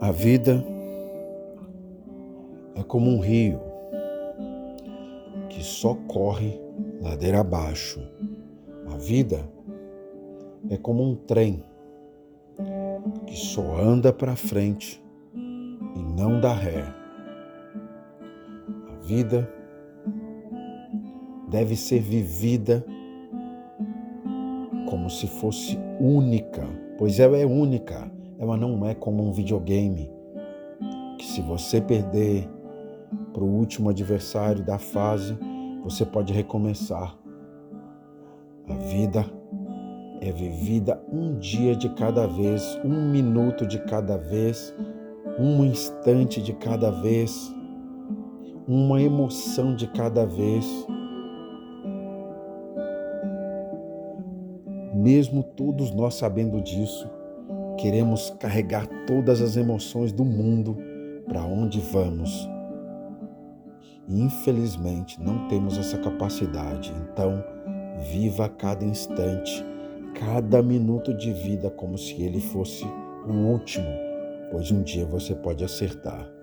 A vida é como um rio que só corre ladeira abaixo. A vida é como um trem que só anda para frente e não dá ré. A vida deve ser vivida como se fosse única, pois ela é única ela não é como um videogame que se você perder para o último adversário da fase, você pode recomeçar. A vida é vivida um dia de cada vez, um minuto de cada vez, um instante de cada vez, uma emoção de cada vez. Mesmo todos nós sabendo disso, Queremos carregar todas as emoções do mundo para onde vamos. E infelizmente não temos essa capacidade. Então, viva cada instante, cada minuto de vida como se ele fosse o último, pois um dia você pode acertar.